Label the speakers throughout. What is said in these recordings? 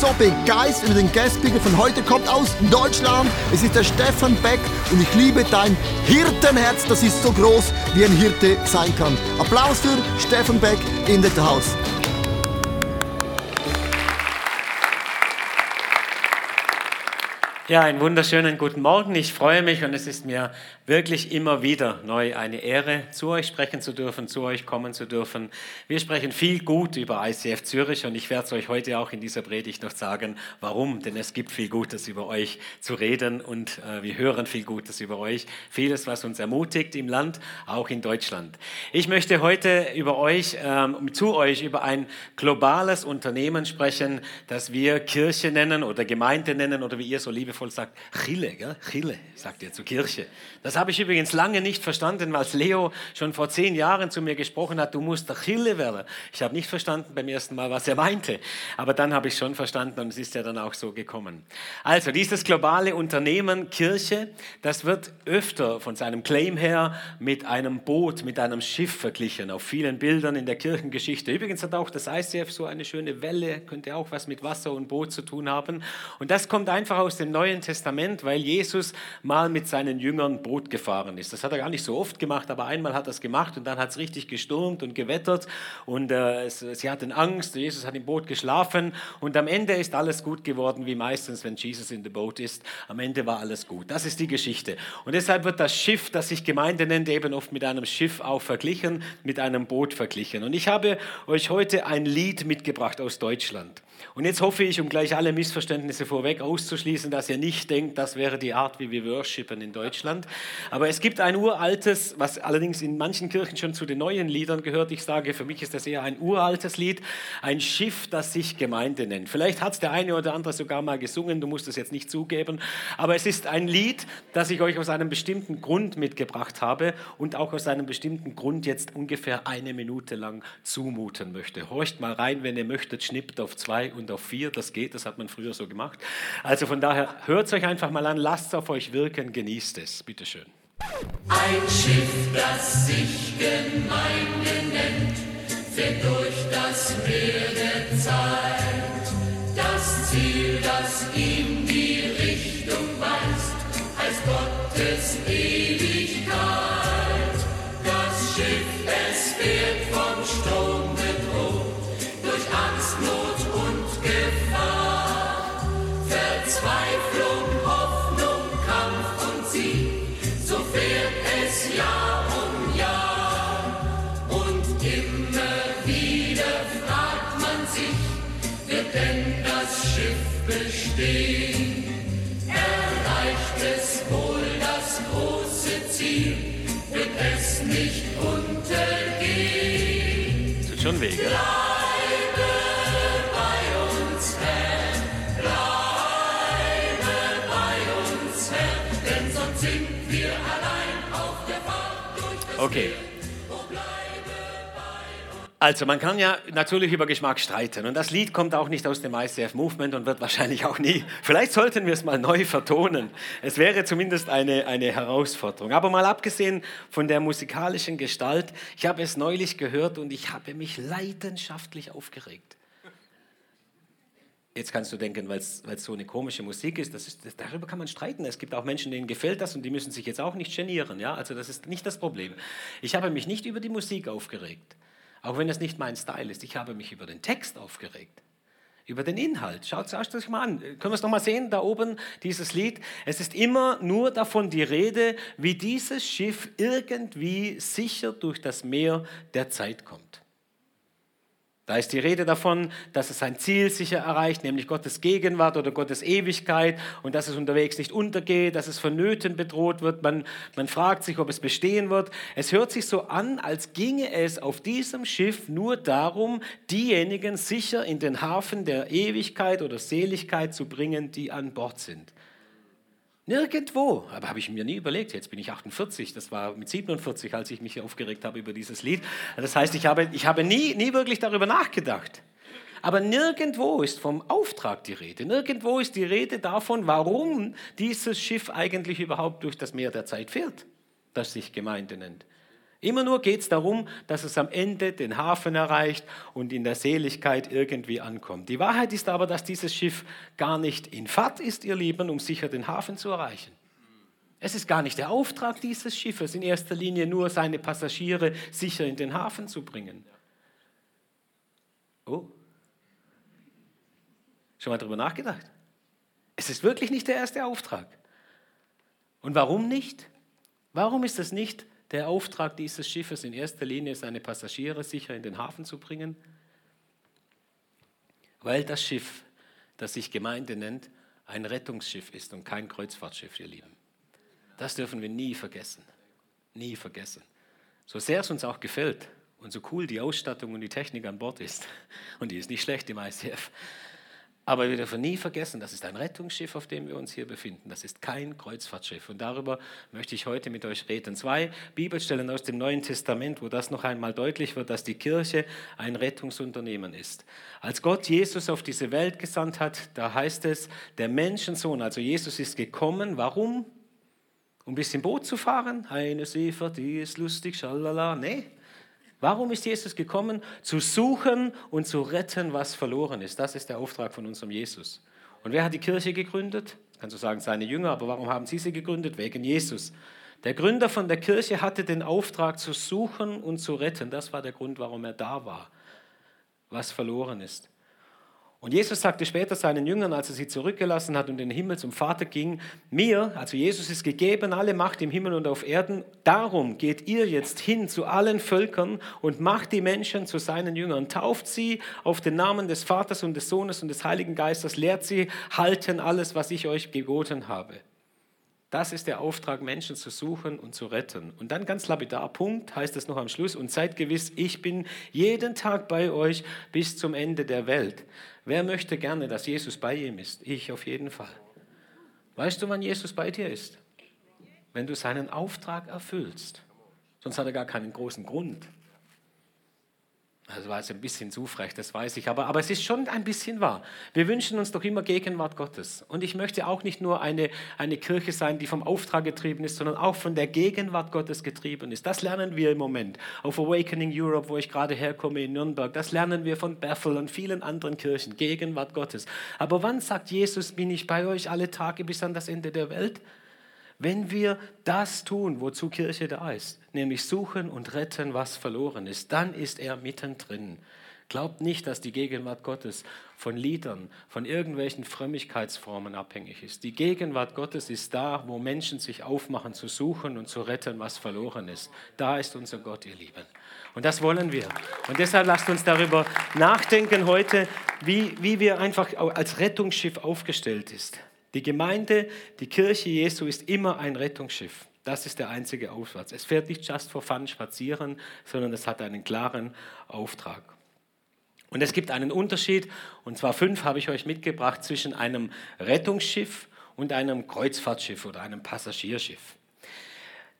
Speaker 1: so begeistert über den Guestbigger von heute. Kommt aus Deutschland. Es ist der Stefan Beck und ich liebe dein Hirtenherz. Das ist so groß, wie ein Hirte sein kann. Applaus für Stefan Beck in the house.
Speaker 2: Ja, einen wunderschönen guten Morgen. Ich freue mich und es ist mir wirklich immer wieder neu eine Ehre, zu euch sprechen zu dürfen, zu euch kommen zu dürfen. Wir sprechen viel gut über ICF Zürich und ich werde es euch heute auch in dieser Predigt noch sagen, warum. Denn es gibt viel Gutes über euch zu reden und äh, wir hören viel Gutes über euch. Vieles, was uns ermutigt im Land, auch in Deutschland. Ich möchte heute über euch, ähm, zu euch über ein globales Unternehmen sprechen, das wir Kirche nennen oder Gemeinde nennen oder wie ihr so liebevoll liebevoll sagt, Chille, gell? Chille, sagt ihr zur Kirche. Das habe ich übrigens lange nicht verstanden, weil Leo schon vor zehn Jahren zu mir gesprochen hat, du musst der Chille werden. Ich habe nicht verstanden beim ersten Mal, was er meinte, aber dann habe ich schon verstanden und es ist ja dann auch so gekommen. Also dieses globale Unternehmen Kirche, das wird öfter von seinem Claim her mit einem Boot, mit einem Schiff verglichen, auf vielen Bildern in der Kirchengeschichte. Übrigens hat auch das ICF so eine schöne Welle, könnte auch was mit Wasser und Boot zu tun haben. Und das kommt einfach aus dem Neuen Neuen Testament, weil Jesus mal mit seinen Jüngern Boot gefahren ist. Das hat er gar nicht so oft gemacht, aber einmal hat er es gemacht und dann hat es richtig gestürmt und gewettert und äh, es, sie hatten Angst. Jesus hat im Boot geschlafen und am Ende ist alles gut geworden, wie meistens, wenn Jesus in the boat ist. Am Ende war alles gut. Das ist die Geschichte. Und deshalb wird das Schiff, das sich Gemeinde nennt, eben oft mit einem Schiff auch verglichen, mit einem Boot verglichen. Und ich habe euch heute ein Lied mitgebracht aus Deutschland. Und jetzt hoffe ich, um gleich alle Missverständnisse vorweg auszuschließen, dass ihr nicht denkt, das wäre die Art, wie wir worshipen in Deutschland. Aber es gibt ein uraltes, was allerdings in manchen Kirchen schon zu den neuen Liedern gehört. Ich sage, für mich ist das eher ein uraltes Lied, ein Schiff, das sich Gemeinde nennt. Vielleicht hat es der eine oder andere sogar mal gesungen, du musst es jetzt nicht zugeben. Aber es ist ein Lied, das ich euch aus einem bestimmten Grund mitgebracht habe und auch aus einem bestimmten Grund jetzt ungefähr eine Minute lang zumuten möchte. Horcht mal rein, wenn ihr möchtet, schnippt auf zwei und auf vier. Das geht, das hat man früher so gemacht. Also von daher hört es euch einfach mal an, lasst es auf euch wirken, genießt es. Bitte schön.
Speaker 3: Ein Schiff, das sich Gemeinde nennt, fährt durch das Meer der Zeit. Das Ziel, das ihm die Richtung weist, heißt Gottes Ewigkeit. Erreicht es wohl das große Ziel, wird es nicht untergehen?
Speaker 2: Tut schon weh, gell?
Speaker 3: Bleibe
Speaker 2: Also man kann ja natürlich über Geschmack streiten und das Lied kommt auch nicht aus dem ICF Movement und wird wahrscheinlich auch nie. Vielleicht sollten wir es mal neu vertonen. Es wäre zumindest eine, eine Herausforderung. Aber mal abgesehen von der musikalischen Gestalt, ich habe es neulich gehört und ich habe mich leidenschaftlich aufgeregt. Jetzt kannst du denken, weil es so eine komische Musik ist, das ist darüber kann man streiten. Es gibt auch Menschen, denen gefällt das und die müssen sich jetzt auch nicht genieren. Ja? Also das ist nicht das Problem. Ich habe mich nicht über die Musik aufgeregt, auch wenn es nicht mein Style ist. Ich habe mich über den Text aufgeregt, über den Inhalt. Schaut es euch mal an. Können wir es noch mal sehen, da oben, dieses Lied. Es ist immer nur davon die Rede, wie dieses Schiff irgendwie sicher durch das Meer der Zeit kommt. Da ist die Rede davon, dass es sein Ziel sicher erreicht, nämlich Gottes Gegenwart oder Gottes Ewigkeit und dass es unterwegs nicht untergeht, dass es von Nöten bedroht wird. Man, man fragt sich, ob es bestehen wird. Es hört sich so an, als ginge es auf diesem Schiff nur darum, diejenigen sicher in den Hafen der Ewigkeit oder Seligkeit zu bringen, die an Bord sind. Nirgendwo, aber habe ich mir nie überlegt. Jetzt bin ich 48, das war mit 47, als ich mich aufgeregt habe über dieses Lied. Das heißt, ich habe, ich habe nie, nie wirklich darüber nachgedacht. Aber nirgendwo ist vom Auftrag die Rede. Nirgendwo ist die Rede davon, warum dieses Schiff eigentlich überhaupt durch das Meer der Zeit fährt, das sich Gemeinde nennt. Immer nur geht es darum, dass es am Ende den Hafen erreicht und in der Seligkeit irgendwie ankommt. Die Wahrheit ist aber, dass dieses Schiff gar nicht in Fahrt ist, ihr Lieben, um sicher den Hafen zu erreichen. Es ist gar nicht der Auftrag dieses Schiffes, in erster Linie nur seine Passagiere sicher in den Hafen zu bringen. Oh, schon mal darüber nachgedacht? Es ist wirklich nicht der erste Auftrag. Und warum nicht? Warum ist es nicht der Auftrag dieses Schiffes in erster Linie, seine Passagiere sicher in den Hafen zu bringen? Weil das Schiff, das sich Gemeinde nennt, ein Rettungsschiff ist und kein Kreuzfahrtschiff, ihr Lieben. Das dürfen wir nie vergessen. Nie vergessen. So sehr es uns auch gefällt und so cool die Ausstattung und die Technik an Bord ist, und die ist nicht schlecht im ICF, aber wir dürfen nie vergessen, das ist ein Rettungsschiff, auf dem wir uns hier befinden. Das ist kein Kreuzfahrtschiff. Und darüber möchte ich heute mit euch reden. Zwei Bibelstellen aus dem Neuen Testament, wo das noch einmal deutlich wird, dass die Kirche ein Rettungsunternehmen ist. Als Gott Jesus auf diese Welt gesandt hat, da heißt es, der Menschensohn, also Jesus ist gekommen. Warum? Um ein bisschen Boot zu fahren? Eine Seefahrt, die ist lustig, schalala. Nee, Warum ist Jesus gekommen? Zu suchen und zu retten, was verloren ist. Das ist der Auftrag von unserem Jesus. Und wer hat die Kirche gegründet? Kannst du sagen, seine Jünger, aber warum haben sie sie gegründet? Wegen Jesus. Der Gründer von der Kirche hatte den Auftrag zu suchen und zu retten. Das war der Grund, warum er da war, was verloren ist. Und Jesus sagte später seinen Jüngern, als er sie zurückgelassen hat und in den Himmel zum Vater ging, mir, also Jesus ist gegeben, alle Macht im Himmel und auf Erden, darum geht ihr jetzt hin zu allen Völkern und macht die Menschen zu seinen Jüngern, tauft sie auf den Namen des Vaters und des Sohnes und des Heiligen Geistes, lehrt sie halten alles, was ich euch geboten habe. Das ist der Auftrag, Menschen zu suchen und zu retten. Und dann ganz lapidar, Punkt, heißt es noch am Schluss, und seid gewiss, ich bin jeden Tag bei euch bis zum Ende der Welt. Wer möchte gerne, dass Jesus bei ihm ist? Ich auf jeden Fall. Weißt du, wann Jesus bei dir ist? Wenn du seinen Auftrag erfüllst. Sonst hat er gar keinen großen Grund. Das war jetzt ein bisschen zu frech, das weiß ich, aber, aber es ist schon ein bisschen wahr. Wir wünschen uns doch immer Gegenwart Gottes. Und ich möchte auch nicht nur eine, eine Kirche sein, die vom Auftrag getrieben ist, sondern auch von der Gegenwart Gottes getrieben ist. Das lernen wir im Moment auf Awakening Europe, wo ich gerade herkomme in Nürnberg. Das lernen wir von Bethel und vielen anderen Kirchen. Gegenwart Gottes. Aber wann sagt Jesus, bin ich bei euch alle Tage bis an das Ende der Welt? Wenn wir das tun, wozu Kirche da ist, nämlich suchen und retten, was verloren ist, dann ist er mittendrin. Glaubt nicht, dass die Gegenwart Gottes von Liedern, von irgendwelchen Frömmigkeitsformen abhängig ist. Die Gegenwart Gottes ist da, wo Menschen sich aufmachen zu suchen und zu retten, was verloren ist. Da ist unser Gott, ihr Lieben. Und das wollen wir. Und deshalb lasst uns darüber nachdenken heute, wie, wie wir einfach als Rettungsschiff aufgestellt ist. Die Gemeinde, die Kirche Jesu ist immer ein Rettungsschiff. Das ist der einzige Aufsatz. Es fährt nicht just for fun spazieren, sondern es hat einen klaren Auftrag. Und es gibt einen Unterschied, und zwar fünf habe ich euch mitgebracht, zwischen einem Rettungsschiff und einem Kreuzfahrtschiff oder einem Passagierschiff.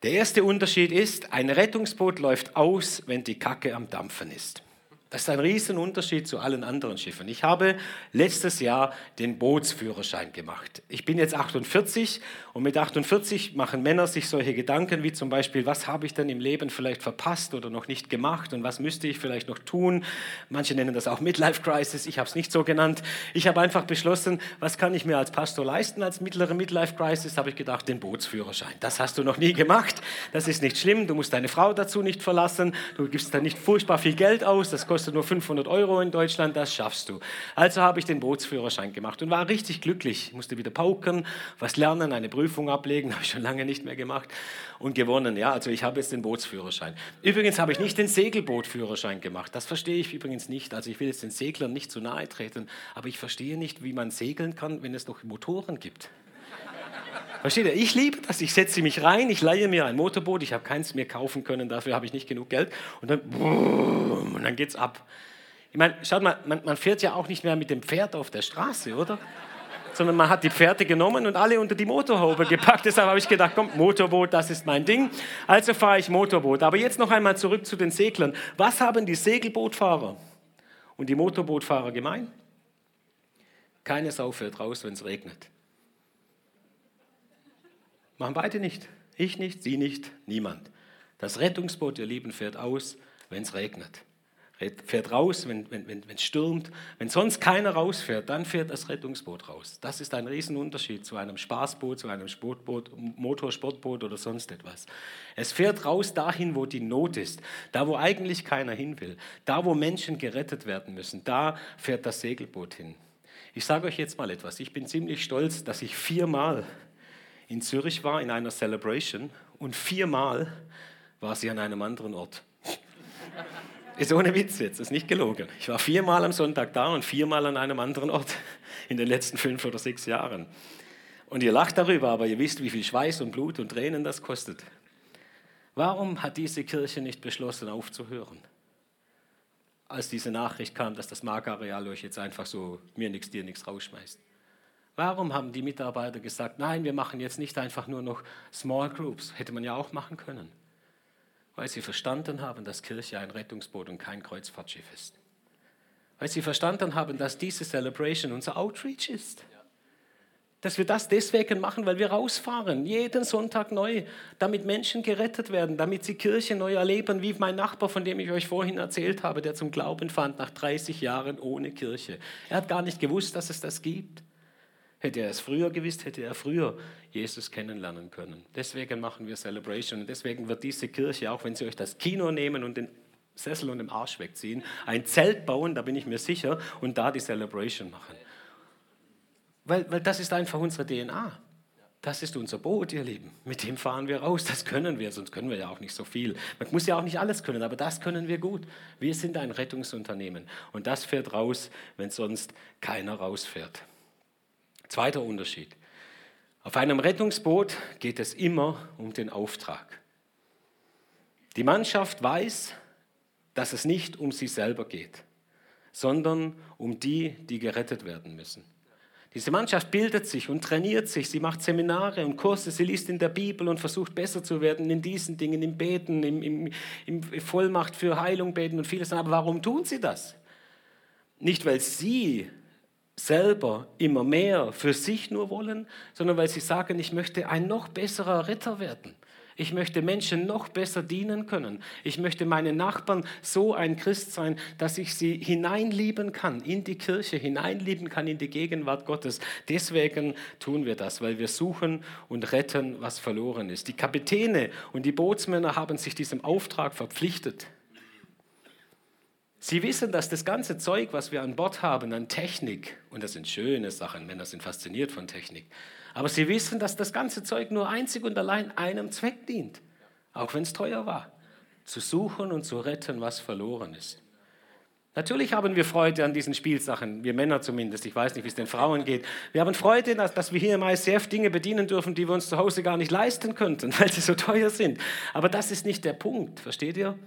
Speaker 2: Der erste Unterschied ist, ein Rettungsboot läuft aus, wenn die Kacke am Dampfen ist. Das ist ein Riesenunterschied zu allen anderen Schiffen. Ich habe letztes Jahr den Bootsführerschein gemacht. Ich bin jetzt 48 und mit 48 machen Männer sich solche Gedanken wie zum Beispiel, was habe ich denn im Leben vielleicht verpasst oder noch nicht gemacht und was müsste ich vielleicht noch tun. Manche nennen das auch Midlife Crisis, ich habe es nicht so genannt. Ich habe einfach beschlossen, was kann ich mir als Pastor leisten als mittlere Midlife Crisis, habe ich gedacht, den Bootsführerschein. Das hast du noch nie gemacht, das ist nicht schlimm, du musst deine Frau dazu nicht verlassen, du gibst da nicht furchtbar viel Geld aus, das kostet kostet nur 500 Euro in Deutschland, das schaffst du. Also habe ich den Bootsführerschein gemacht und war richtig glücklich. Ich musste wieder pauken, was lernen, eine Prüfung ablegen, habe ich schon lange nicht mehr gemacht und gewonnen. Ja, also ich habe jetzt den Bootsführerschein. Übrigens habe ich nicht den Segelbootführerschein gemacht. Das verstehe ich übrigens nicht. Also ich will jetzt den Seglern nicht zu nahe treten, aber ich verstehe nicht, wie man segeln kann, wenn es noch Motoren gibt. Versteht ihr? Ich liebe das. Ich setze mich rein, ich leihe mir ein Motorboot, ich habe keins mehr kaufen können, dafür habe ich nicht genug Geld. Und dann, und dann geht's ab. Ich meine, schaut mal, man, man fährt ja auch nicht mehr mit dem Pferd auf der Straße, oder? Sondern man hat die Pferde genommen und alle unter die Motorhaube gepackt. Deshalb habe ich gedacht, komm, Motorboot, das ist mein Ding. Also fahre ich Motorboot. Aber jetzt noch einmal zurück zu den Seglern. Was haben die Segelbootfahrer und die Motorbootfahrer gemein? Keine Sau fährt raus, wenn es regnet. Machen beide nicht. Ich nicht, sie nicht, niemand. Das Rettungsboot, ihr Lieben, fährt aus, wenn es regnet. Fährt raus, wenn, wenn, wenn, wenn es stürmt. Wenn sonst keiner rausfährt, dann fährt das Rettungsboot raus. Das ist ein Riesenunterschied zu einem Spaßboot, zu einem Sportboot, Motorsportboot oder sonst etwas. Es fährt raus dahin, wo die Not ist, da wo eigentlich keiner hin will, da wo Menschen gerettet werden müssen, da fährt das Segelboot hin. Ich sage euch jetzt mal etwas. Ich bin ziemlich stolz, dass ich viermal in Zürich war in einer Celebration und viermal war sie an einem anderen Ort. Ist ohne Witz jetzt, ist nicht gelogen. Ich war viermal am Sonntag da und viermal an einem anderen Ort in den letzten fünf oder sechs Jahren. Und ihr lacht darüber, aber ihr wisst, wie viel Schweiß und Blut und Tränen das kostet. Warum hat diese Kirche nicht beschlossen, aufzuhören? Als diese Nachricht kam, dass das Markareal euch jetzt einfach so mir nichts, dir nichts rausschmeißt. Warum haben die Mitarbeiter gesagt, nein, wir machen jetzt nicht einfach nur noch Small Groups? Hätte man ja auch machen können weil sie verstanden haben, dass Kirche ein Rettungsboot und kein Kreuzfahrtschiff ist. Weil sie verstanden haben, dass diese Celebration unser Outreach ist. Dass wir das deswegen machen, weil wir rausfahren, jeden Sonntag neu, damit Menschen gerettet werden, damit sie Kirche neu erleben, wie mein Nachbar, von dem ich euch vorhin erzählt habe, der zum Glauben fand nach 30 Jahren ohne Kirche. Er hat gar nicht gewusst, dass es das gibt. Hätte er es früher gewusst, hätte er früher Jesus kennenlernen können. Deswegen machen wir Celebration und deswegen wird diese Kirche, auch wenn sie euch das Kino nehmen und den Sessel und den Arsch wegziehen, ein Zelt bauen, da bin ich mir sicher, und da die Celebration machen. Weil, weil das ist einfach unsere DNA. Das ist unser Boot, ihr Lieben. Mit dem fahren wir raus. Das können wir, sonst können wir ja auch nicht so viel. Man muss ja auch nicht alles können, aber das können wir gut. Wir sind ein Rettungsunternehmen und das fährt raus, wenn sonst keiner rausfährt. Zweiter Unterschied. Auf einem Rettungsboot geht es immer um den Auftrag. Die Mannschaft weiß, dass es nicht um sie selber geht, sondern um die, die gerettet werden müssen. Diese Mannschaft bildet sich und trainiert sich, sie macht Seminare und Kurse, sie liest in der Bibel und versucht besser zu werden in diesen Dingen, im Beten, im, im, im Vollmacht für Heilung beten und vieles. Aber warum tun sie das? Nicht, weil sie selber immer mehr für sich nur wollen, sondern weil sie sagen, ich möchte ein noch besserer Ritter werden. Ich möchte Menschen noch besser dienen können. Ich möchte meinen Nachbarn so ein Christ sein, dass ich sie hineinlieben kann in die Kirche, hineinlieben kann in die Gegenwart Gottes. Deswegen tun wir das, weil wir suchen und retten, was verloren ist. Die Kapitäne und die Bootsmänner haben sich diesem Auftrag verpflichtet. Sie wissen, dass das ganze Zeug, was wir an Bord haben, an Technik, und das sind schöne Sachen, Männer sind fasziniert von Technik, aber sie wissen, dass das ganze Zeug nur einzig und allein einem Zweck dient, auch wenn es teuer war, zu suchen und zu retten, was verloren ist. Natürlich haben wir Freude an diesen Spielsachen, wir Männer zumindest. Ich weiß nicht, wie es den Frauen geht. Wir haben Freude, dass, dass wir hier im ICF Dinge bedienen dürfen, die wir uns zu Hause gar nicht leisten könnten, weil sie so teuer sind. Aber das ist nicht der Punkt, versteht ihr?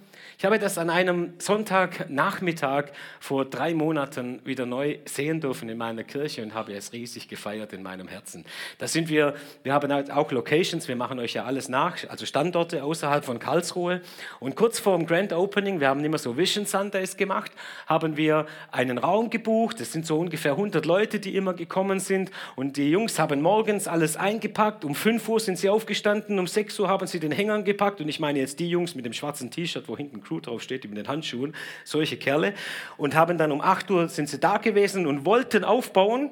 Speaker 2: Ich habe das an einem Sonntagnachmittag vor drei Monaten wieder neu sehen dürfen in meiner Kirche und habe es riesig gefeiert in meinem Herzen. Da sind wir, wir haben halt auch Locations, wir machen euch ja alles nach, also Standorte außerhalb von Karlsruhe. Und kurz vor dem Grand Opening, wir haben immer so Vision Sundays gemacht, haben wir einen Raum gebucht. Es sind so ungefähr 100 Leute, die immer gekommen sind. Und die Jungs haben morgens alles eingepackt. Um 5 Uhr sind sie aufgestanden, um 6 Uhr haben sie den Hängern gepackt. Und ich meine jetzt die Jungs mit dem schwarzen T-Shirt, wo hinten Crew drauf steht, die mit den Handschuhen, solche Kerle. Und haben dann um 8 Uhr sind sie da gewesen und wollten aufbauen.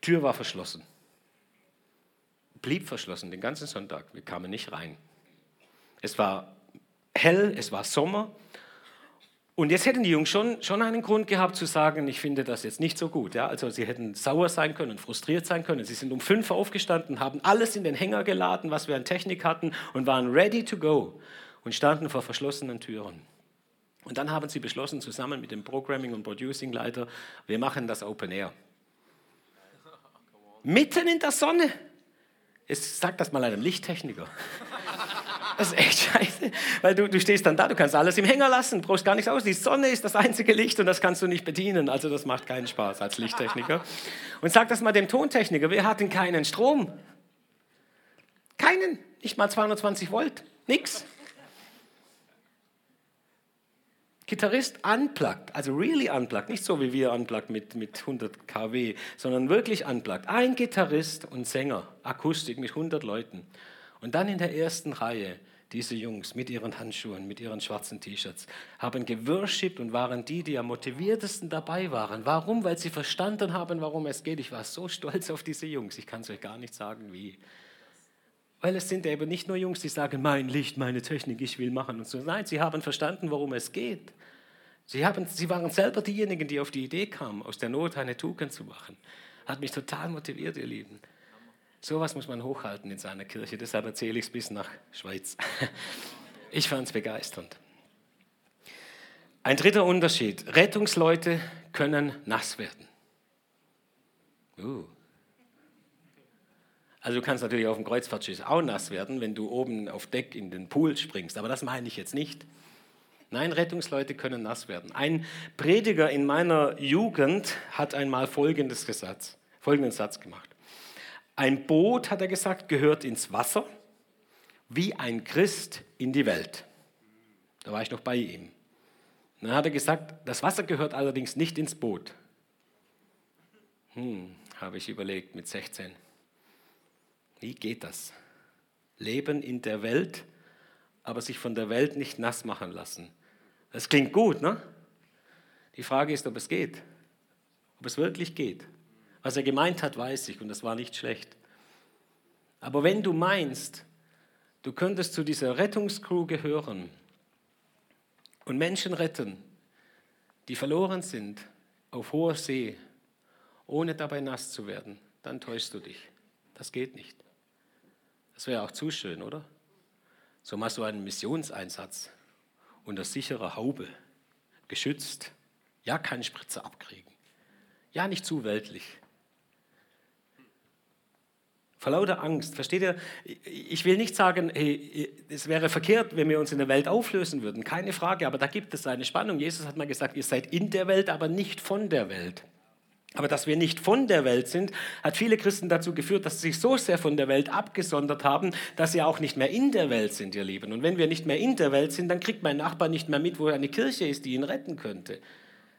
Speaker 2: Tür war verschlossen. Blieb verschlossen den ganzen Sonntag. Wir kamen nicht rein. Es war hell, es war Sommer. Und jetzt hätten die Jungs schon, schon einen Grund gehabt zu sagen, ich finde das jetzt nicht so gut. Ja? Also sie hätten sauer sein können, frustriert sein können. Sie sind um fünf aufgestanden, haben alles in den Hänger geladen, was wir an Technik hatten und waren ready to go und standen vor verschlossenen Türen. Und dann haben sie beschlossen, zusammen mit dem Programming- und Producing-Leiter, wir machen das Open Air. Mitten in der Sonne. Jetzt sag das mal einem Lichttechniker. Das ist echt scheiße, weil du, du stehst dann da, du kannst alles im Hänger lassen, brauchst gar nichts aus. Die Sonne ist das einzige Licht und das kannst du nicht bedienen. Also das macht keinen Spaß als Lichttechniker. Und sag das mal dem Tontechniker, wir hatten keinen Strom. Keinen, nicht mal 220 Volt, nix. Gitarrist unplugged, also really unplugged, nicht so wie wir unplugged mit, mit 100 kW, sondern wirklich unplugged. Ein Gitarrist und Sänger, Akustik mit 100 Leuten. Und dann in der ersten Reihe diese Jungs mit ihren Handschuhen, mit ihren schwarzen T-Shirts, haben geworshipped und waren die, die am motiviertesten dabei waren. Warum? Weil sie verstanden haben, warum es geht. Ich war so stolz auf diese Jungs. Ich kann es euch gar nicht sagen, wie. Weil es sind eben nicht nur Jungs, die sagen, mein Licht, meine Technik, ich will machen und so. Nein, sie haben verstanden, worum es geht. Sie, haben, sie waren selber diejenigen, die auf die Idee kamen, aus der Not eine Tugend zu machen. Hat mich total motiviert, ihr Lieben. Sowas muss man hochhalten in seiner Kirche, deshalb erzähle ich es bis nach Schweiz. Ich fand es begeisternd. Ein dritter Unterschied. Rettungsleute können nass werden. Uh. Also du kannst natürlich auf dem Kreuzfahrtschiff auch nass werden, wenn du oben auf Deck in den Pool springst, aber das meine ich jetzt nicht. Nein, Rettungsleute können nass werden. Ein Prediger in meiner Jugend hat einmal folgendes Gesatz, folgenden Satz gemacht. Ein Boot, hat er gesagt, gehört ins Wasser, wie ein Christ in die Welt. Da war ich noch bei ihm. dann hat er gesagt, das Wasser gehört allerdings nicht ins Boot. Hm, habe ich überlegt mit 16. Wie geht das? Leben in der Welt, aber sich von der Welt nicht nass machen lassen. Das klingt gut, ne? Die Frage ist, ob es geht. Ob es wirklich geht. Was er gemeint hat, weiß ich und das war nicht schlecht. Aber wenn du meinst, du könntest zu dieser Rettungscrew gehören und Menschen retten, die verloren sind auf hoher See, ohne dabei nass zu werden, dann täuschst du dich. Das geht nicht. Das wäre auch zu schön, oder? So machst du einen Missionseinsatz unter sicherer Haube, geschützt, ja, keinen Spritzer abkriegen, ja, nicht zu weltlich. Vor lauter Angst, versteht ihr? Ich will nicht sagen, hey, es wäre verkehrt, wenn wir uns in der Welt auflösen würden, keine Frage, aber da gibt es eine Spannung. Jesus hat mal gesagt, ihr seid in der Welt, aber nicht von der Welt. Aber dass wir nicht von der Welt sind, hat viele Christen dazu geführt, dass sie sich so sehr von der Welt abgesondert haben, dass sie auch nicht mehr in der Welt sind, ihr Lieben. Und wenn wir nicht mehr in der Welt sind, dann kriegt mein Nachbar nicht mehr mit, wo eine Kirche ist, die ihn retten könnte,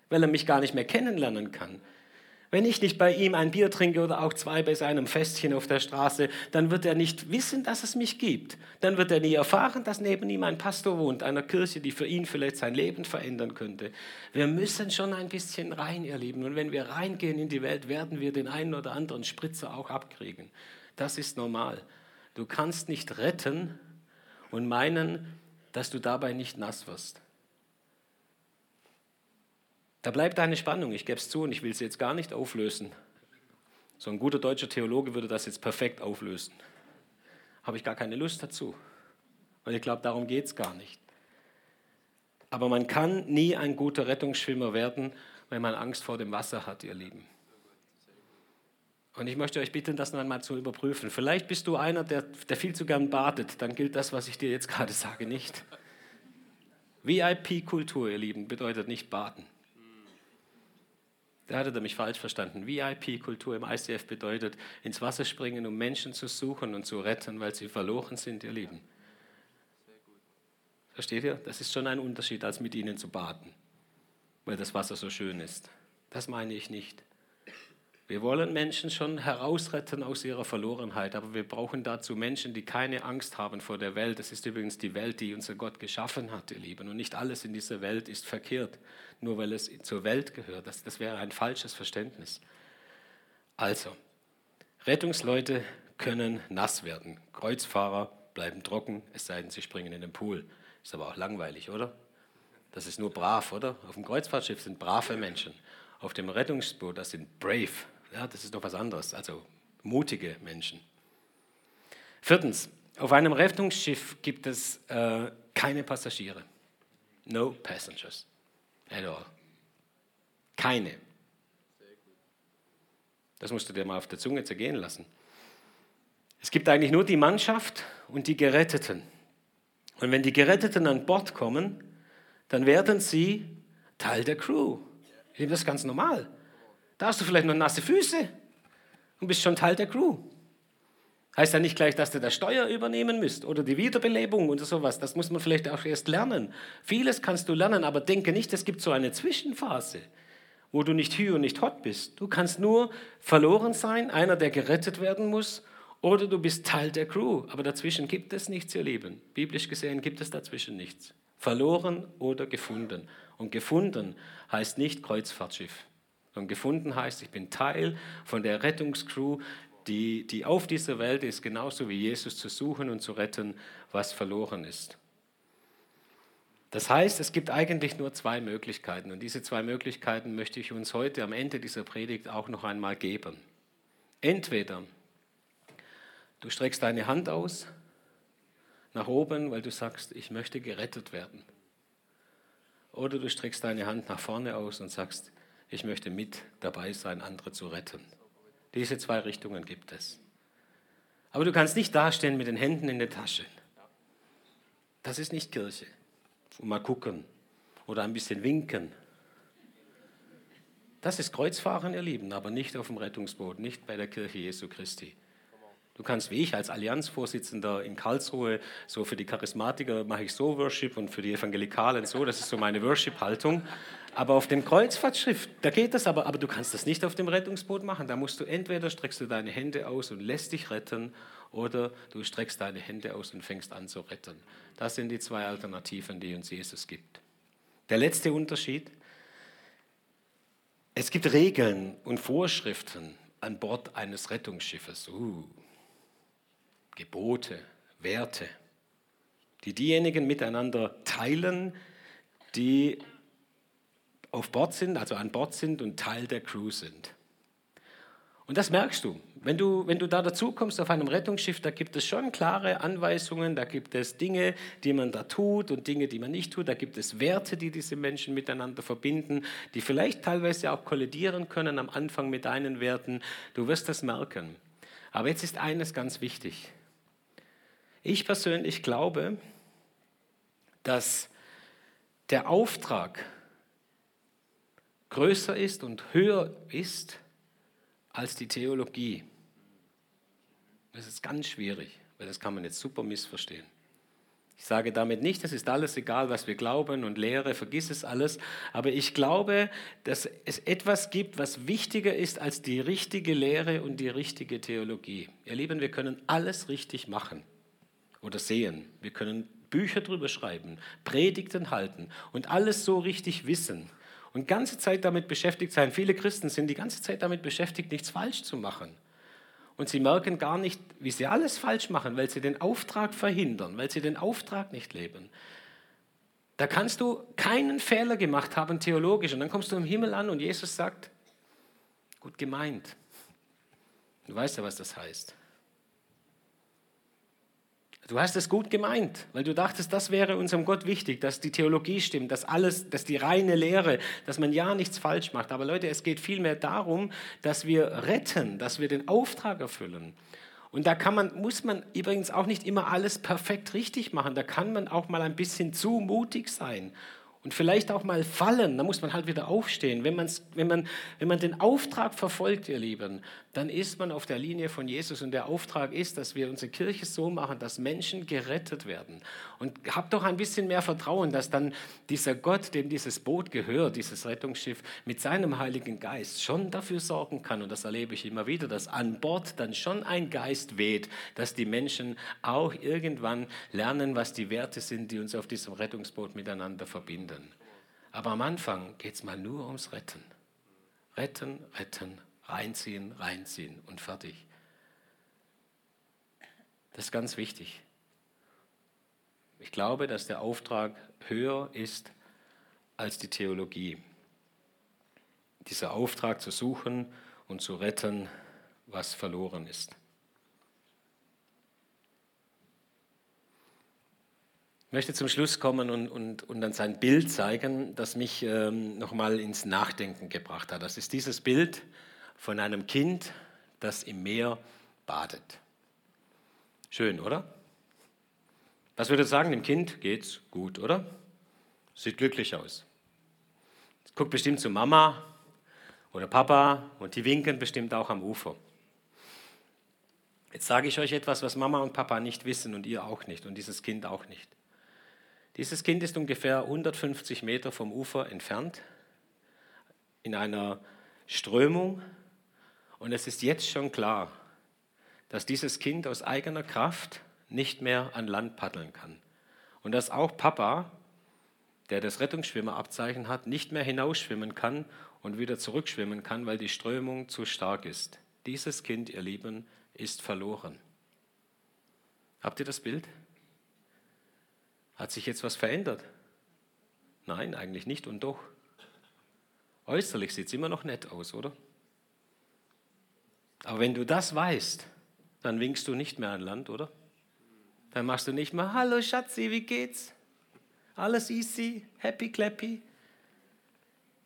Speaker 2: weil er mich gar nicht mehr kennenlernen kann. Wenn ich nicht bei ihm ein Bier trinke oder auch zwei bei seinem Festchen auf der Straße, dann wird er nicht wissen, dass es mich gibt. Dann wird er nie erfahren, dass neben ihm ein Pastor wohnt, einer Kirche, die für ihn vielleicht sein Leben verändern könnte. Wir müssen schon ein bisschen rein, ihr Lieben. Und wenn wir reingehen in die Welt, werden wir den einen oder anderen Spritzer auch abkriegen. Das ist normal. Du kannst nicht retten und meinen, dass du dabei nicht nass wirst. Da bleibt eine Spannung, ich gebe es zu und ich will sie jetzt gar nicht auflösen. So ein guter deutscher Theologe würde das jetzt perfekt auflösen. Habe ich gar keine Lust dazu, weil ich glaube, darum geht es gar nicht. Aber man kann nie ein guter Rettungsschwimmer werden, wenn man Angst vor dem Wasser hat, ihr Lieben. Und ich möchte euch bitten, das noch einmal zu überprüfen. Vielleicht bist du einer, der, der viel zu gern badet, dann gilt das, was ich dir jetzt gerade sage, nicht. VIP-Kultur, ihr Lieben, bedeutet nicht baden. Da hatte er mich falsch verstanden. VIP-Kultur im ICF bedeutet, ins Wasser springen, um Menschen zu suchen und zu retten, weil sie verloren sind, ihr Lieben. Versteht ihr? Das ist schon ein Unterschied, als mit ihnen zu baden, weil das Wasser so schön ist. Das meine ich nicht. Wir wollen Menschen schon herausretten aus ihrer Verlorenheit, aber wir brauchen dazu Menschen, die keine Angst haben vor der Welt. Das ist übrigens die Welt, die unser Gott geschaffen hat, ihr Lieben. Und nicht alles in dieser Welt ist verkehrt, nur weil es zur Welt gehört. Das, das wäre ein falsches Verständnis. Also, Rettungsleute können nass werden. Kreuzfahrer bleiben trocken, es sei denn, sie springen in den Pool. Ist aber auch langweilig, oder? Das ist nur brav, oder? Auf dem Kreuzfahrtschiff sind brave Menschen. Auf dem Rettungsboot, das sind brave, ja, das ist doch was anderes, also mutige Menschen. Viertens, auf einem Rettungsschiff gibt es äh, keine Passagiere. No passengers at all. Keine. Das musst du dir mal auf der Zunge zergehen lassen. Es gibt eigentlich nur die Mannschaft und die Geretteten. Und wenn die Geretteten an Bord kommen, dann werden sie Teil der Crew. Das ist ganz normal. Da hast du vielleicht noch nasse Füße und bist schon Teil der Crew. Heißt ja nicht gleich, dass du das Steuer übernehmen müsst oder die Wiederbelebung oder sowas. Das muss man vielleicht auch erst lernen. Vieles kannst du lernen, aber denke nicht, es gibt so eine Zwischenphase, wo du nicht hü und nicht hot bist. Du kannst nur verloren sein, einer, der gerettet werden muss, Oder du bist Teil der Crew, aber dazwischen gibt es nichts, ihr Lieben. Biblisch gesehen gibt es dazwischen nichts. Verloren oder gefunden. Und gefunden heißt nicht Kreuzfahrtschiff. Und gefunden heißt, ich bin Teil von der Rettungscrew, die, die auf dieser Welt ist, genauso wie Jesus zu suchen und zu retten, was verloren ist. Das heißt, es gibt eigentlich nur zwei Möglichkeiten. Und diese zwei Möglichkeiten möchte ich uns heute am Ende dieser Predigt auch noch einmal geben. Entweder du streckst deine Hand aus nach oben, weil du sagst, ich möchte gerettet werden. Oder du streckst deine Hand nach vorne aus und sagst, ich möchte mit dabei sein, andere zu retten. Diese zwei Richtungen gibt es. Aber du kannst nicht dastehen mit den Händen in der Tasche. Das ist nicht Kirche. Und mal gucken oder ein bisschen winken. Das ist Kreuzfahren, ihr Lieben, aber nicht auf dem Rettungsboot, nicht bei der Kirche Jesu Christi. Du kannst wie ich als Allianzvorsitzender in Karlsruhe, so für die Charismatiker mache ich so Worship und für die Evangelikalen so, das ist so meine Worship-Haltung. Aber auf dem Kreuzfahrtschiff, da geht das aber, aber du kannst das nicht auf dem Rettungsboot machen. Da musst du entweder streckst du deine Hände aus und lässt dich retten oder du streckst deine Hände aus und fängst an zu retten. Das sind die zwei Alternativen, die uns Jesus gibt. Der letzte Unterschied, es gibt Regeln und Vorschriften an Bord eines Rettungsschiffes. Uh, Gebote, Werte, die diejenigen miteinander teilen, die auf Bord sind, also an Bord sind und Teil der Crew sind. Und das merkst du. Wenn du, wenn du da dazukommst auf einem Rettungsschiff, da gibt es schon klare Anweisungen, da gibt es Dinge, die man da tut und Dinge, die man nicht tut, da gibt es Werte, die diese Menschen miteinander verbinden, die vielleicht teilweise auch kollidieren können am Anfang mit deinen Werten. Du wirst das merken. Aber jetzt ist eines ganz wichtig. Ich persönlich glaube, dass der Auftrag größer ist und höher ist als die Theologie. Das ist ganz schwierig, weil das kann man jetzt super missverstehen. Ich sage damit nicht, es ist alles egal, was wir glauben und Lehre, vergiss es alles, aber ich glaube, dass es etwas gibt, was wichtiger ist als die richtige Lehre und die richtige Theologie. Ihr Lieben, wir können alles richtig machen oder sehen. Wir können Bücher drüber schreiben, Predigten halten und alles so richtig wissen und ganze Zeit damit beschäftigt sein. Viele Christen sind die ganze Zeit damit beschäftigt, nichts falsch zu machen. Und sie merken gar nicht, wie sie alles falsch machen, weil sie den Auftrag verhindern, weil sie den Auftrag nicht leben. Da kannst du keinen Fehler gemacht haben theologisch und dann kommst du im Himmel an und Jesus sagt, gut gemeint. Du weißt ja, was das heißt. Du hast es gut gemeint, weil du dachtest, das wäre unserem Gott wichtig, dass die Theologie stimmt, dass alles, dass die reine Lehre, dass man ja nichts falsch macht. Aber Leute, es geht vielmehr darum, dass wir retten, dass wir den Auftrag erfüllen. Und da kann man, muss man übrigens auch nicht immer alles perfekt richtig machen. Da kann man auch mal ein bisschen zu mutig sein und vielleicht auch mal fallen, da muss man halt wieder aufstehen. Wenn, wenn, man, wenn man den Auftrag verfolgt, ihr Lieben, dann ist man auf der Linie von Jesus und der Auftrag ist, dass wir unsere Kirche so machen, dass Menschen gerettet werden. Und habt doch ein bisschen mehr Vertrauen, dass dann dieser Gott, dem dieses Boot gehört, dieses Rettungsschiff, mit seinem Heiligen Geist schon dafür sorgen kann, und das erlebe ich immer wieder, dass an Bord dann schon ein Geist weht, dass die Menschen auch irgendwann lernen, was die Werte sind, die uns auf diesem Rettungsboot miteinander verbinden. Aber am Anfang geht es mal nur ums Retten. Retten, retten, reinziehen, reinziehen und fertig. Das ist ganz wichtig. Ich glaube, dass der Auftrag höher ist als die Theologie. Dieser Auftrag zu suchen und zu retten, was verloren ist. Ich möchte zum Schluss kommen und, und, und dann sein Bild zeigen, das mich ähm, nochmal ins Nachdenken gebracht hat. Das ist dieses Bild von einem Kind, das im Meer badet. Schön, oder? Was würde sagen, dem Kind geht's gut, oder? Sieht glücklich aus. Guckt bestimmt zu Mama oder Papa und die winken bestimmt auch am Ufer. Jetzt sage ich euch etwas, was Mama und Papa nicht wissen und ihr auch nicht und dieses Kind auch nicht. Dieses Kind ist ungefähr 150 Meter vom Ufer entfernt, in einer Strömung. Und es ist jetzt schon klar, dass dieses Kind aus eigener Kraft nicht mehr an Land paddeln kann. Und dass auch Papa, der das Rettungsschwimmerabzeichen hat, nicht mehr hinausschwimmen kann und wieder zurückschwimmen kann, weil die Strömung zu stark ist. Dieses Kind, ihr Lieben, ist verloren. Habt ihr das Bild? Hat sich jetzt was verändert? Nein, eigentlich nicht und doch. Äußerlich sieht es immer noch nett aus, oder? Aber wenn du das weißt, dann winkst du nicht mehr an Land, oder? Dann machst du nicht mehr, hallo Schatzi, wie geht's? Alles easy, happy clappy.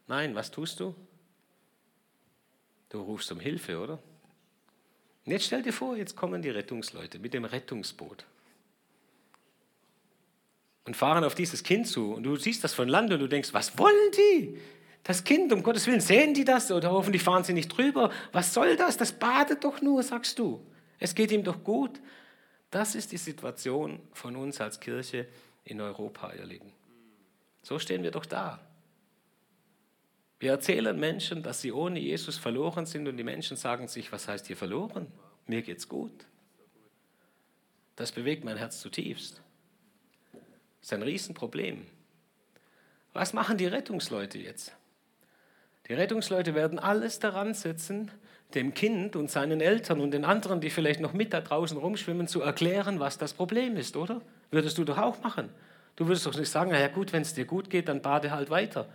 Speaker 2: Nein, was tust du? Du rufst um Hilfe, oder? Und jetzt stell dir vor, jetzt kommen die Rettungsleute mit dem Rettungsboot und fahren auf dieses Kind zu. Und du siehst das von Land und du denkst, was wollen die? Das Kind, um Gottes Willen, sehen die das oder hoffentlich fahren sie nicht drüber. Was soll das? Das badet doch nur, sagst du. Es geht ihm doch gut. Das ist die Situation von uns als Kirche in Europa, ihr Lieben. So stehen wir doch da. Wir erzählen Menschen, dass sie ohne Jesus verloren sind und die Menschen sagen sich, was heißt hier verloren? Mir geht's gut. Das bewegt mein Herz zutiefst. Das ist ein Riesenproblem. Was machen die Rettungsleute jetzt? Die Rettungsleute werden alles daran setzen, dem Kind und seinen Eltern und den anderen, die vielleicht noch mit da draußen rumschwimmen, zu erklären, was das Problem ist, oder? Würdest du doch auch machen. Du würdest doch nicht sagen, na ja gut, wenn es dir gut geht, dann bade halt weiter.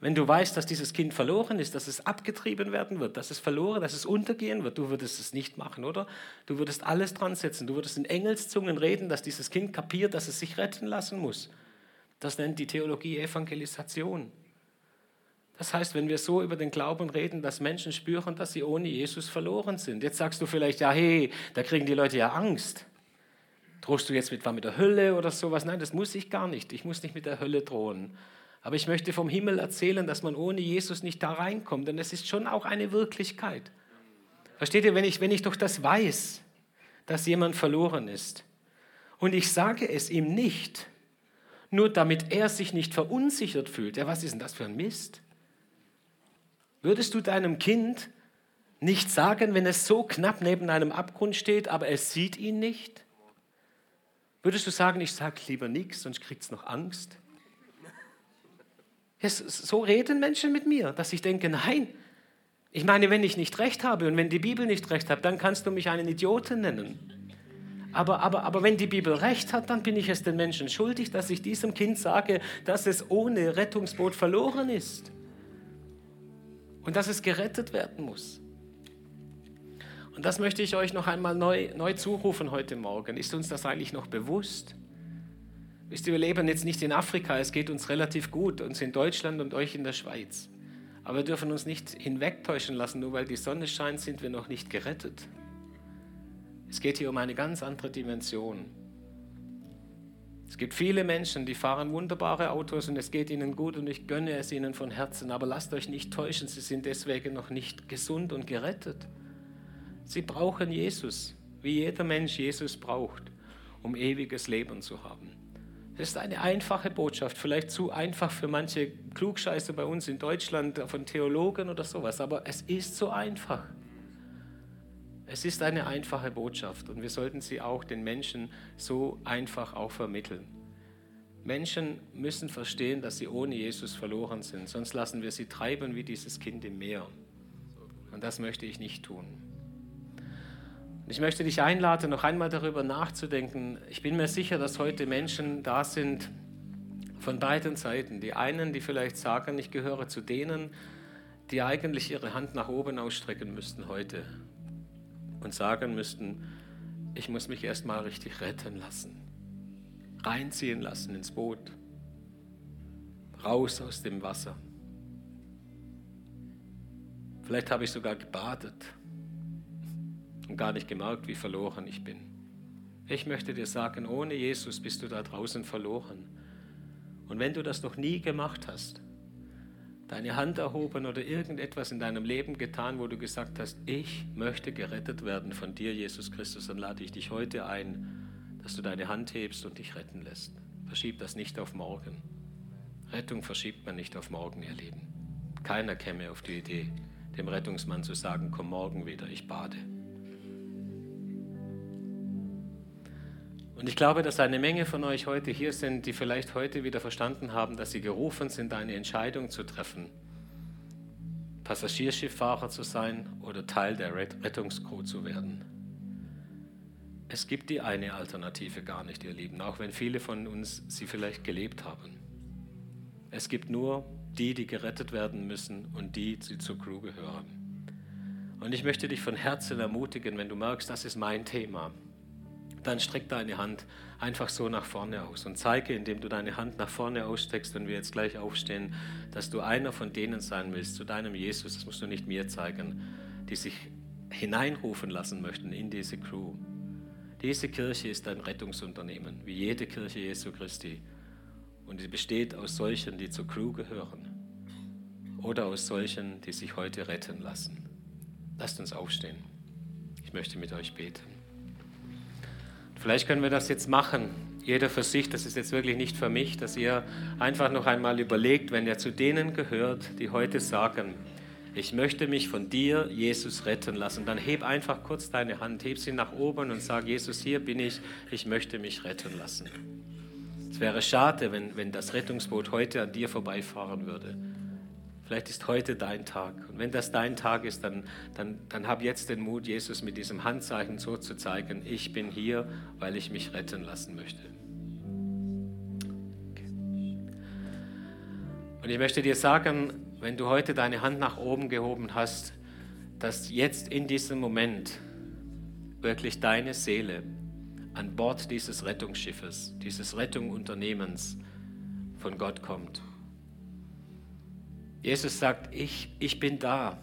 Speaker 2: Wenn du weißt, dass dieses Kind verloren ist, dass es abgetrieben werden wird, dass es verloren, dass es untergehen wird, du würdest es nicht machen, oder? Du würdest alles dran setzen. Du würdest in Engelszungen reden, dass dieses Kind kapiert, dass es sich retten lassen muss. Das nennt die Theologie Evangelisation. Das heißt, wenn wir so über den Glauben reden, dass Menschen spüren, dass sie ohne Jesus verloren sind. Jetzt sagst du vielleicht, ja, hey, da kriegen die Leute ja Angst. Drohst du jetzt mit, mit der Hölle oder sowas? Nein, das muss ich gar nicht. Ich muss nicht mit der Hölle drohen. Aber ich möchte vom Himmel erzählen, dass man ohne Jesus nicht da reinkommt. Denn es ist schon auch eine Wirklichkeit. Versteht ihr, wenn ich, wenn ich doch das weiß, dass jemand verloren ist und ich sage es ihm nicht, nur damit er sich nicht verunsichert fühlt, ja, was ist denn das für ein Mist? Würdest du deinem Kind nicht sagen, wenn es so knapp neben einem Abgrund steht, aber es sieht ihn nicht? Würdest du sagen, ich sage lieber nichts, sonst kriegt es noch Angst? So reden Menschen mit mir, dass ich denke, nein, ich meine, wenn ich nicht recht habe und wenn die Bibel nicht recht hat, dann kannst du mich einen Idioten nennen. Aber, aber, aber wenn die Bibel recht hat, dann bin ich es den Menschen schuldig, dass ich diesem Kind sage, dass es ohne Rettungsboot verloren ist und dass es gerettet werden muss. Und das möchte ich euch noch einmal neu, neu zurufen heute Morgen. Ist uns das eigentlich noch bewusst? Wisst ihr, wir leben jetzt nicht in Afrika, es geht uns relativ gut, uns in Deutschland und euch in der Schweiz. Aber wir dürfen uns nicht hinwegtäuschen lassen, nur weil die Sonne scheint, sind wir noch nicht gerettet. Es geht hier um eine ganz andere Dimension. Es gibt viele Menschen, die fahren wunderbare Autos und es geht ihnen gut und ich gönne es ihnen von Herzen, aber lasst euch nicht täuschen, sie sind deswegen noch nicht gesund und gerettet. Sie brauchen Jesus, wie jeder Mensch Jesus braucht, um ewiges Leben zu haben. Das ist eine einfache Botschaft, vielleicht zu einfach für manche Klugscheiße bei uns in Deutschland von Theologen oder sowas, aber es ist so einfach. Es ist eine einfache Botschaft und wir sollten sie auch den Menschen so einfach auch vermitteln. Menschen müssen verstehen, dass sie ohne Jesus verloren sind, sonst lassen wir sie treiben wie dieses Kind im Meer. Und das möchte ich nicht tun. Ich möchte dich einladen, noch einmal darüber nachzudenken. Ich bin mir sicher, dass heute Menschen da sind von beiden Seiten. Die einen, die vielleicht sagen, ich gehöre zu denen, die eigentlich ihre Hand nach oben ausstrecken müssten heute und sagen müssten, ich muss mich erstmal richtig retten lassen, reinziehen lassen ins Boot, raus aus dem Wasser. Vielleicht habe ich sogar gebadet und gar nicht gemerkt, wie verloren ich bin. Ich möchte dir sagen, ohne Jesus bist du da draußen verloren. Und wenn du das noch nie gemacht hast, deine Hand erhoben oder irgendetwas in deinem Leben getan, wo du gesagt hast, ich möchte gerettet werden von dir, Jesus Christus, dann lade ich dich heute ein, dass du deine Hand hebst und dich retten lässt. Verschieb das nicht auf morgen. Rettung verschiebt man nicht auf morgen, ihr Lieben. Keiner käme auf die Idee, dem Rettungsmann zu sagen, komm morgen wieder, ich bade. Und ich glaube, dass eine Menge von euch heute hier sind, die vielleicht heute wieder verstanden haben, dass sie gerufen sind, eine Entscheidung zu treffen. Passagierschifffahrer zu sein oder Teil der Rettungscrew zu werden. Es gibt die eine Alternative gar nicht, ihr Lieben, auch wenn viele von uns sie vielleicht gelebt haben. Es gibt nur die, die gerettet werden müssen und die, die zur Crew gehören. Und ich möchte dich von Herzen ermutigen, wenn du merkst, das ist mein Thema dann streck deine Hand einfach so nach vorne aus und zeige, indem du deine Hand nach vorne ausstreckst, wenn wir jetzt gleich aufstehen, dass du einer von denen sein willst, zu deinem Jesus, das musst du nicht mir zeigen, die sich hineinrufen lassen möchten in diese Crew. Diese Kirche ist ein Rettungsunternehmen, wie jede Kirche Jesu Christi. Und sie besteht aus solchen, die zur Crew gehören oder aus solchen, die sich heute retten lassen. Lasst uns aufstehen. Ich möchte mit euch beten. Vielleicht können wir das jetzt machen, jeder für sich, das ist jetzt wirklich nicht für mich, dass ihr einfach noch einmal überlegt, wenn ihr zu denen gehört, die heute sagen, ich möchte mich von dir, Jesus, retten lassen, dann heb einfach kurz deine Hand, heb sie nach oben und sag, Jesus, hier bin ich, ich möchte mich retten lassen. Es wäre schade, wenn, wenn das Rettungsboot heute an dir vorbeifahren würde. Vielleicht ist heute dein Tag. Und wenn das dein Tag ist, dann, dann, dann hab jetzt den Mut, Jesus mit diesem Handzeichen so zu zeigen, ich bin hier, weil ich mich retten lassen möchte. Und ich möchte dir sagen, wenn du heute deine Hand nach oben gehoben hast, dass jetzt in diesem Moment wirklich deine Seele an Bord dieses Rettungsschiffes, dieses Rettungunternehmens von Gott kommt. Jesus sagt, ich, ich bin da,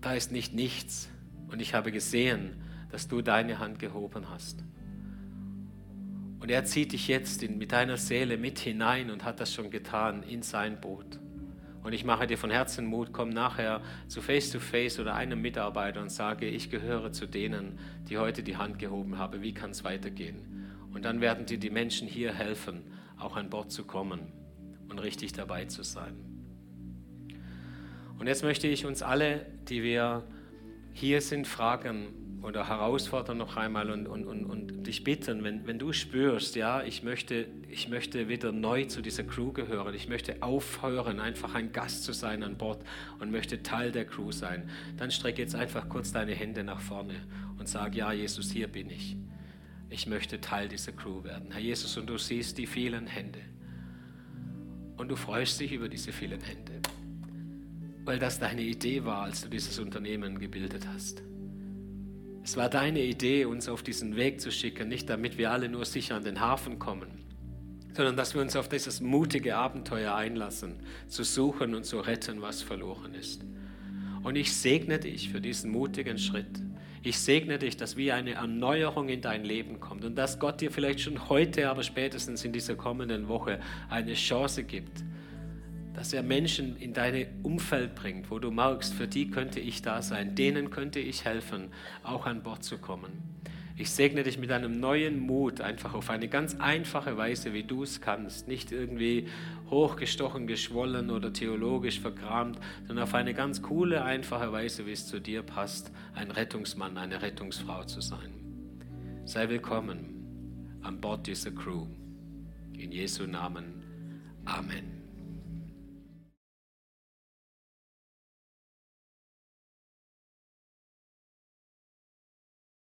Speaker 2: da ist nicht nichts. Und ich habe gesehen, dass du deine Hand gehoben hast. Und er zieht dich jetzt in, mit deiner Seele mit hinein und hat das schon getan in sein Boot. Und ich mache dir von Herzen Mut, komm nachher zu Face to Face oder einem Mitarbeiter und sage, ich gehöre zu denen, die heute die Hand gehoben haben. Wie kann es weitergehen? Und dann werden dir die Menschen hier helfen, auch an Bord zu kommen und richtig dabei zu sein. Und jetzt möchte ich uns alle, die wir hier sind, fragen oder herausfordern noch einmal und, und, und, und dich bitten, wenn, wenn du spürst, ja, ich möchte, ich möchte wieder neu zu dieser Crew gehören, ich möchte aufhören, einfach ein Gast zu sein an Bord und möchte Teil der Crew sein, dann strecke jetzt einfach kurz deine Hände nach vorne und sag, ja, Jesus, hier bin ich. Ich möchte Teil dieser Crew werden. Herr Jesus, und du siehst die vielen Hände. Und du freust dich über diese vielen Hände weil das deine Idee war, als du dieses Unternehmen gebildet hast. Es war deine Idee, uns auf diesen Weg zu schicken, nicht damit wir alle nur sicher an den Hafen kommen, sondern dass wir uns auf dieses mutige Abenteuer einlassen, zu suchen und zu retten, was verloren ist. Und ich segne dich für diesen mutigen Schritt. Ich segne dich, dass wie eine Erneuerung in dein Leben kommt und dass Gott dir vielleicht schon heute, aber spätestens in dieser kommenden Woche eine Chance gibt, dass er Menschen in dein Umfeld bringt, wo du merkst, für die könnte ich da sein, denen könnte ich helfen, auch an Bord zu kommen. Ich segne dich mit einem neuen Mut, einfach auf eine ganz einfache Weise, wie du es kannst. Nicht irgendwie hochgestochen, geschwollen oder theologisch verkramt, sondern auf eine ganz coole, einfache Weise, wie es zu dir passt, ein Rettungsmann, eine Rettungsfrau zu sein. Sei willkommen an Bord dieser Crew. In Jesu Namen. Amen.